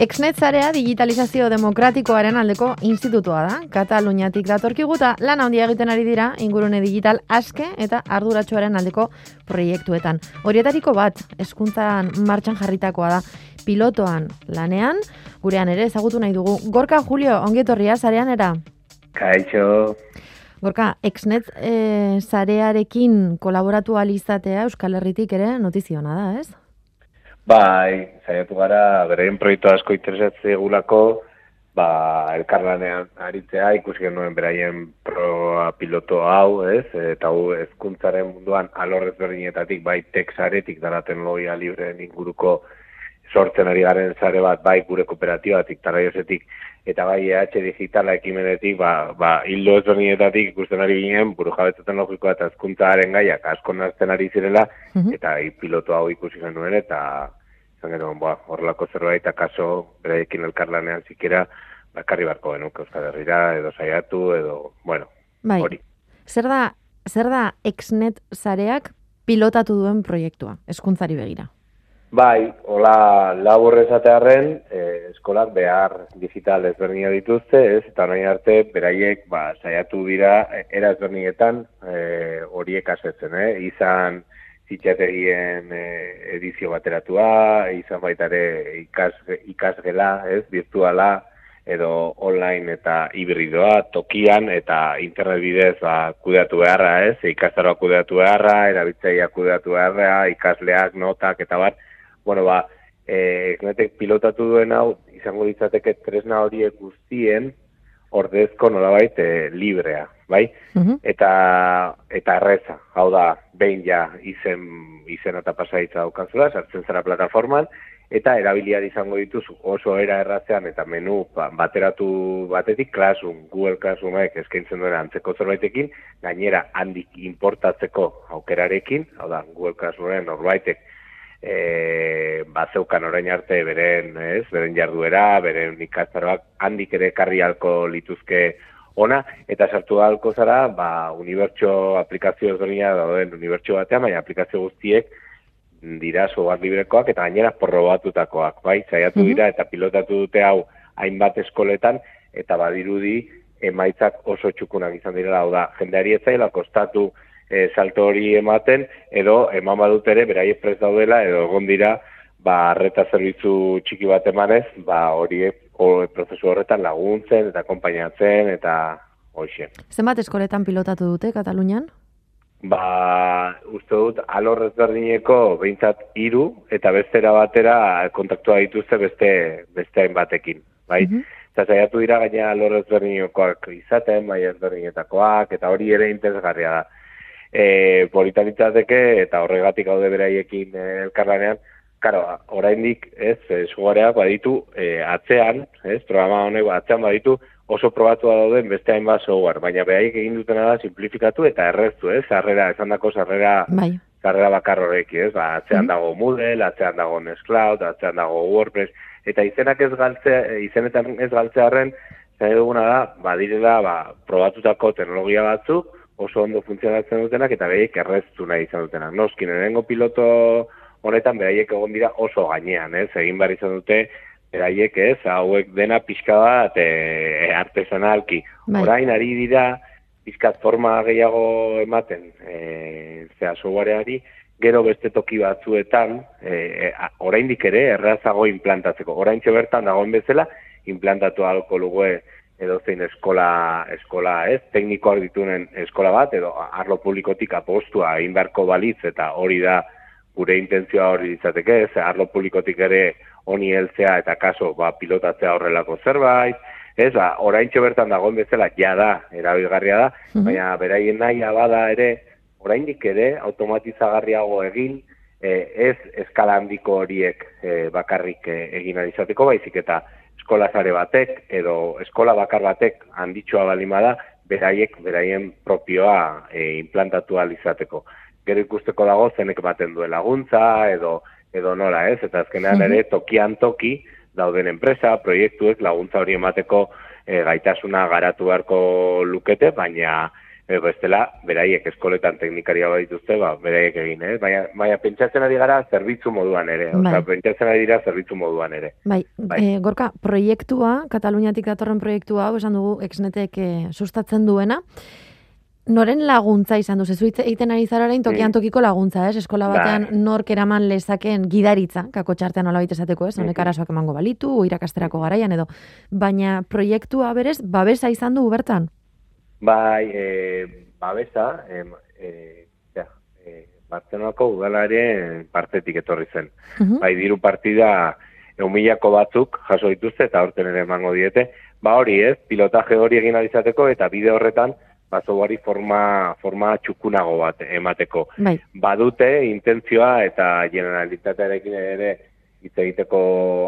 Exnet zarea digitalizazio demokratikoaren aldeko institutua da. Kataluniatik datorkigu eta lan handia egiten ari dira ingurune digital aske eta arduratsuaren aldeko proiektuetan. Horietariko bat, eskuntzan martxan jarritakoa da. Pilotoan lanean, gurean ere ezagutu nahi dugu. Gorka Julio, ongietorria zarean era? Kaixo. Gorka, Exnet e, zarearekin kolaboratu alizatea Euskal Herritik ere notiziona da, ez? Bai, saiatu gara, bereien proiektu asko interesatze egulako, ba, elkarlanean aritzea, ikusi genuen beraien proa piloto hau, ez? Eta hau ezkuntzaren munduan alorrez berdinetatik, bai, texaretik dara teknologia libreen inguruko sortzen ari garen zare bat, bai, gure kooperatibatik, taraiosetik, eta bai EH digitala ekimenetik, ba, ba hildo ezberdinetatik ikusten ari ginen, buru jabetzaten logikoa eta ezkuntzaren gaiak asko nazten ari zirela, mhm. eta hi piloto hau ikusi genuen, eta zan genuen, ba, horrelako zerbait, akaso, bereekin elkarlanean zikera, bakarri barko genuk Euskal Herriera, edo saiatu, edo, bueno, bai. hori. Zer da, zer da exnet zareak pilotatu duen proiektua, eskuntzari begira? Bai, hola labur esatearren, eh, eskolak behar digital ezberdina dituzte, ez, eta nahi arte, beraiek, ba, saiatu dira, era ezberdinetan, eh, horiek asetzen, eh, izan zitxategien eh, edizio bateratua, izan baita ere ikas, ikasgela, ez, virtuala, edo online eta hibridoa, tokian eta internet bidez ba, kudeatu beharra, ez, ikastaroa kudeatu beharra, erabitzaia kudeatu beharra, ikasleak, notak, eta bat, bueno, ba, e, pilotatu duen hau, izango ditzateke tresna horiek guztien, ordezko nolabait e, librea, bai? Mhm. Eta eta erreza, hau da, behin ja izen, izen eta pasaitza daukanzula, sartzen zara plataforman, eta erabiliar izango dituzu oso era errazean eta menu ba, bateratu batetik Classroom, Google Classroomek eskaintzen duen antzeko zerbaitekin, gainera handik importatzeko aukerarekin, hau da, Google Classroomen norbaitek e, bazeukan orain arte beren, ez, beren jarduera, beren ikastaroak handik ere karri alko lituzke ona, eta sartu alko zara, ba, unibertsio aplikazio ezberdina dauden unibertsio batean, baina aplikazio guztiek dira sobat librekoak eta gainera porrobatutakoak, bai, zaiatu dira eta pilotatu dute hau hainbat eskoletan, eta badirudi emaitzak oso txukunak izan dira, hau da, jendeari ez zaila kostatu e, salto hori ematen, edo eman badut ere, berai prez daudela, edo egon dira, ba, arreta zerbitzu txiki bat emanez, ba, hori prozesu horretan laguntzen, eta konpainatzen, eta hoxe. Zenbat eskoletan pilotatu dute, Katalunian? Ba, uste dut, alor ezberdineko behintzat iru, eta bestera batera kontaktua dituzte beste, beste batekin, bai? Mm Eta zaiatu dira gaina alor ezberdinekoak izaten, bai ezberdinetakoak, eta hori ere interesgarria da e, politanitzateke eta horregatik gaude beraiekin e, elkarlanean, Karo, oraindik, ez, e, baditu e, atzean, ez, programa honek atzean baditu oso probatua dauden beste hainbat software, baina behaiek egin dutena da simplifikatu eta erreztu, ez, sarrera, esan dako sarrera, bai. sarrera bakar horreki, ez, ba, atzean mm. dago Moodle, atzean dago Nextcloud, atzean dago WordPress, eta izenak ez galtze, izenetan ez galtzearen, zai duguna da, badirela, ba, probatutako teknologia batzuk, oso ondo funtzionatzen dutenak eta behaiek erreztu nahi izan dutenak. Noskin, erengo piloto honetan behaiek egon dira oso gainean, ez? Egin behar izan dute, beraiek ez, hauek dena pixka bat e, artesanalki. Bai. Orain ari dira, pixkat forma gehiago ematen, e, zera soguareari, gero beste toki batzuetan, e, e, oraindik ere errazago implantatzeko. Orain bertan dagoen bezala, implantatu alko lugu edo zein eskola, eskola ez, teknikoak ditunen eskola bat, edo arlo publikotik apostua egin beharko balitz, eta hori da gure intentzioa hori ditzateke, ez, arlo publikotik ere honi heltzea eta kaso ba, pilotatzea horrelako zerbait, ez, ba, orain bertan dagoen bezala, ja da, erabilgarria da, mhm. baina beraien nahi bada ere, oraindik ere, automatizagarriago egin, eh, ez eskala handiko horiek eh, bakarrik eh, egin izateko, baizik eta eskola zare batek edo eskola bakar batek handitxoa balima da, beraiek, beraien propioa e, implantatu alizateko. Gero ikusteko dago zenek baten duen laguntza edo edo nola ez, eta azkenean ere tokian toki dauden enpresa, proiektuek laguntza hori emateko e, gaitasuna garatu beharko lukete, baina e, bestela, beraiek eskoletan teknikaria dituzte, ba, beraiek egin, eh? Baina, baina pentsatzen ari gara zerbitzu moduan ere, bai. oza, pentsatzen ari dira zerbitzu moduan ere. Bai, bai. E, gorka, proiektua, Kataluniatik datorren proiektua, hau esan dugu, exnetek e, sustatzen duena, Noren laguntza izan du, zezu egiten ari zararen tokian tokiko laguntza, ez? Eskola bai. batean bai. nork eraman lezaken gidaritza, kako txartean hola esateko, ez? Honek arazoak emango balitu, irakasterako garaian edo. Baina proiektua berez, babesa izan du bertan? Bai, e, babesa, e, e, ja, e, Bartzenako udalaren partetik etorri zen. Bai, diru partida eumilako batzuk jaso dituzte eta horten ere emango diete. Ba hori ez, pilotaje hori egin alizateko eta bide horretan bazoari forma, forma txukunago bat emateko. Bai. Badute intentzioa eta generalitatearekin ere hitz egiteko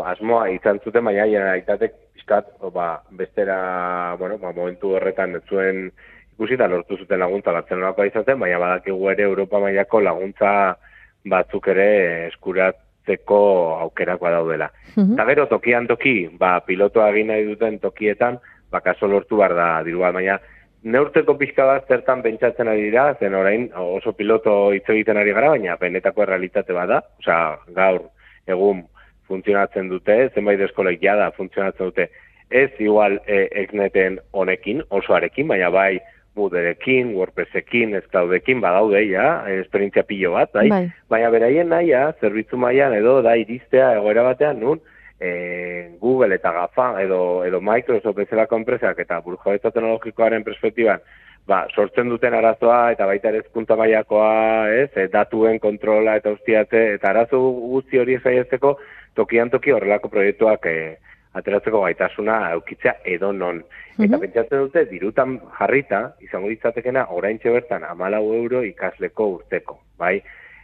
asmoa izan zuten, baina generalitatek pixkat, ba, bestera, bueno, ba, momentu horretan ez zuen ikusi da lortu zuten laguntza batzen nolako izaten, baina badakigu ere Europa mailako laguntza batzuk ere eskuratzeko aukerakoa daudela. Mm Eta gero, tokian toki, ba, pilotoa egin nahi duten tokietan, ba, kaso lortu bar da, dirua, baina, neurteko pixka bat zertan pentsatzen ari dira, zen orain oso piloto hitz egiten ari gara, baina benetako errealitate bada, osea, gaur, egun, funtzionatzen dute, zenbait eskolek jada funtzionatzen dute, ez igual e, ekneten honekin, osoarekin, baina bai Mooderekin, WordPressekin, Esclaudekin, badaude, ja, esperientzia pilo bat, bai? bai. Baina beraien naia, zerbitzu mailan edo da iristea egoera batean, nun, e, Google eta GAFA edo, edo Microsoft bezalako enpresak eta burujabetza teknologikoaren perspektiban, ba, sortzen duten arazoa eta baita ere ezkunta mailakoa, ez, e, datuen kontrola eta ustiate, eta arazo guzti hori zaiezteko, tokian toki horrelako proiektuak e, ateratzeko gaitasuna aukitzea edo non. Eta pentsatzen dute, dirutan jarrita, izango ditzatekena, orain bertan amalau euro ikasleko urteko, bai?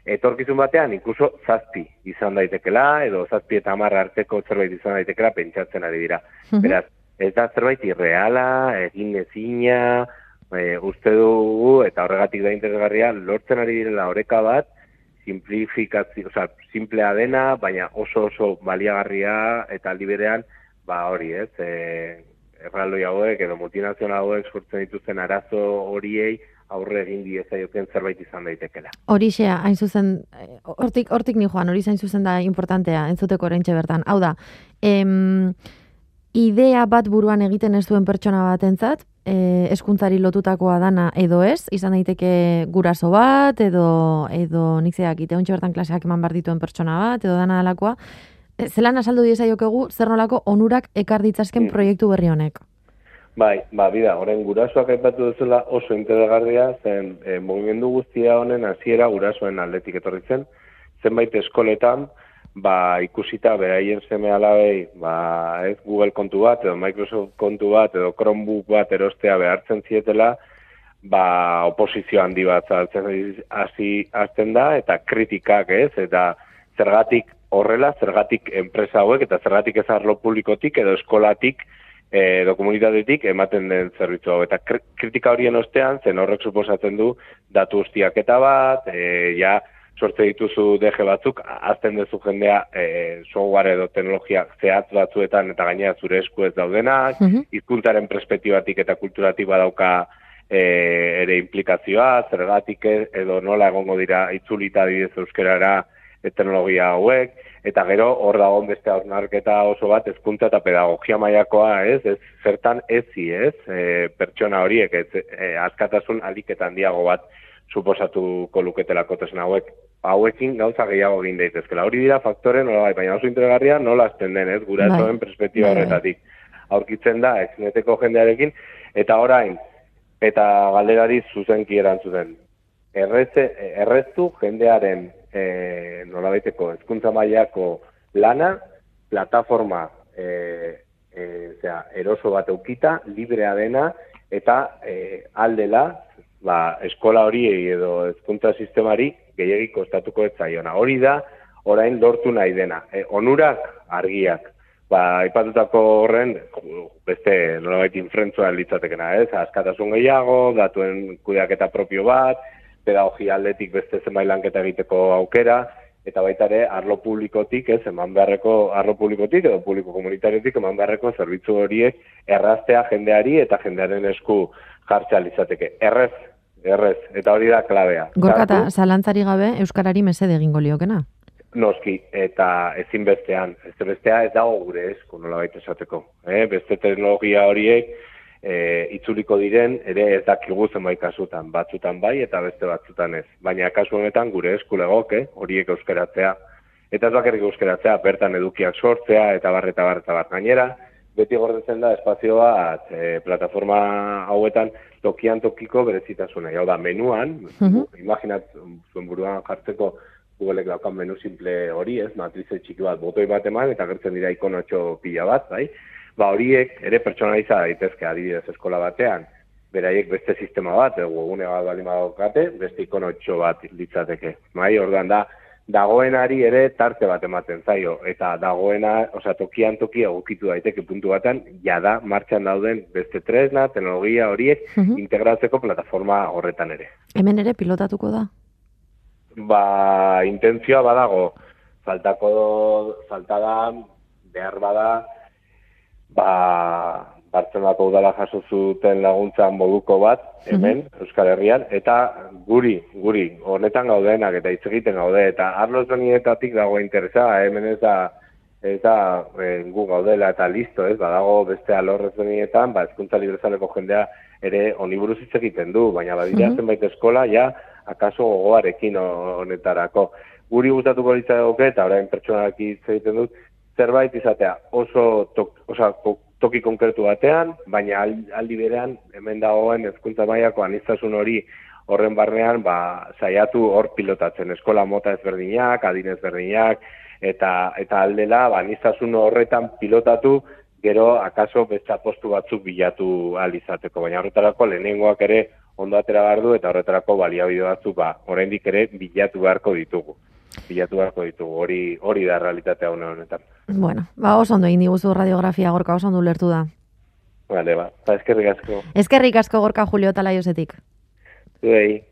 Etorkizun batean, inkluso zazpi izan daitekela, edo zazpi eta amarra arteko zerbait izan daitekela, pentsatzen ari dira. Beraz, ez da zerbait irreala, egin ezina, e, uste dugu, eta horregatik da interesgarria, lortzen ari direla oreka bat, simplifikazio, oza, simplea dena, baina oso oso baliagarria eta liberean, ba hori ez, e, erraldoi hauek edo multinazional hauek sortzen dituzten arazo horiei aurre egin diezaioken zerbait izan daitekela. Horixe, hain zuzen, hortik, hortik ni joan, hori zain zuzen da importantea, entzuteko orentxe bertan. Hau da, em, idea bat buruan egiten ez duen pertsona batentzat, e, eskuntzari lotutakoa dana edo ez, izan daiteke guraso bat, edo, edo nik zeak, ite bertan klaseak eman bar dituen pertsona bat, edo dana alakoa, e, zelan asaldu dieza jokegu, zer nolako onurak ekar ditzazken mm. proiektu berri honek? Bai, ba, bida, horren gurasoak aipatu duzula oso interesgarria, zen e, mugimendu guztia honen hasiera gurasoen aldetik etorri zen, zenbait eskoletan, ba, ikusita beraien seme alabei, ba, ez Google kontu bat, edo Microsoft kontu bat, edo Chromebook bat erostea behartzen zietela, ba, oposizio handi bat zartzen hasi azten da, eta kritikak ez, eta zergatik horrela, zergatik enpresa hauek, eta zergatik ez arlo publikotik, edo eskolatik, edo komunitatetik ematen den zerbitzu hau. Eta kritika horien ostean, zen horrek suposatzen du, datu ustiaketa bat, e, ja, sortze dituzu DG batzuk, azten duzu jendea e, software edo teknologia zehatz batzuetan eta gainera zure esku ez daudenak, mm -hmm. perspektibatik eta kulturatik badauka e, ere implikazioa, zergatik edo nola egongo dira itzulita didez euskerara e, teknologia hauek, eta gero hor dagoen beste hausnarketa oso bat ezkuntza eta pedagogia mailakoa ez, ez zertan ezi ez, e, pertsona horiek, ez, e, askatasun aliketan diago bat suposatuko luketelako tesen hauek hauekin gauza gehiago egin daitezkela. Hori dira faktore nola bai, baina oso interesgarria nola azten den, ez, gura bai. perspektiba bai, bai. horretatik. Aurkitzen da, exneteko jendearekin, eta orain, eta galderari zuzenki erantzuten. Erreze, erreztu jendearen e, nola baiteko ezkuntza mailako lana, plataforma e, e, zera, eroso bat eukita, librea dena, eta e, aldela, ba, eskola hori edo ezkuntza sistemari gehiagik kostatuko ez zaiona. Hori da, orain lortu nahi dena. E, onurak argiak. Ba, ipatutako horren, beste nolabait infrentzua litzatekena, ez? Askatasun gehiago, datuen kudeaketa propio bat, pedagogia aldetik beste zenbait lanketa egiteko aukera, eta baita ere arlo publikotik, ez, eman beharreko arlo publikotik edo publiko komunitariotik eman beharreko zerbitzu horiek erraztea jendeari eta jendearen esku jartzea izateke. Errez, errez, eta hori da klabea. Gorkata, zalantzari gabe Euskarari mesede egingo liokena? Noski, eta ezin bestean, ez bestea ez dago gure esku nola baita esateko. Eh? Beste teknologia horiek, e, itzuliko diren ere ez dakigu zenbait kasutan, batzutan bai eta beste batzutan ez. Baina kasu honetan gure eskulegoke horiek euskeratzea eta ez bakarrik euskeratzea bertan edukiak sortzea eta bar eta bar eta bar gainera beti gordetzen da espazioa e, plataforma hauetan tokian tokiko berezitasuna. Hau da, menuan, uh imaginat zuen buruan jartzeko Googleek daukan menu simple hori ez, matrize txiki bat, botoi bat eman, eta gertzen dira ikonotxo pila bat, bai? ba horiek ere pertsonaliza daitezke adibidez eskola batean, beraiek beste sistema bat, edo gune bat bali madokate, beste ikonotxo bat litzateke. Bai, orduan da, dagoenari ere tarte bat ematen zaio, eta dagoena, osea, tokian tokia egokitu daiteke puntu batean, jada martxan dauden beste tresna, teknologia horiek, uh integratzeko plataforma horretan ere. Hemen ere pilotatuko da? Ba, intentzioa badago, faltako, falta da, behar bada, ba, Bartzelonako udala jaso zuten laguntzan moduko bat, hemen, Euskal Herrian, eta guri, guri, honetan gaudenak eta hitz egiten gaude, eta arlo zonietatik dago interesa, hemen ez da, ez da e, gu gaudela eta listo, ez, badago beste alorrez zonietan, ba, ezkuntza librezaleko jendea ere oniburuz hitz egiten du, baina badira zenbait eskola, ja, akaso gogoarekin honetarako. Guri gustatuko litzagoke, eta orain pertsonak hitz egiten dut, zerbait izatea oso tok, osa, toki konkretu batean, baina aldi berean hemen dagoen ezkuntza mailako anistasun hori horren barnean ba, saiatu hor pilotatzen. Eskola mota ezberdinak, adin ezberdinak eta eta aldela ba anistasun horretan pilotatu gero akaso beste postu batzuk bilatu al izateko, baina horretarako lehenengoak ere ondo atera du eta horretarako baliabide batzuk ba oraindik ere bilatu beharko ditugu bilatu beharko ditugu, hori hori da realitatea hona honetan. Bueno, ba, oso ondo egin diguzu radiografia gorka, oso ondo lertu da. Vale, ba, ba eskerrik asko. Eskerrik asko gorka Julio Talaiosetik. Zuei.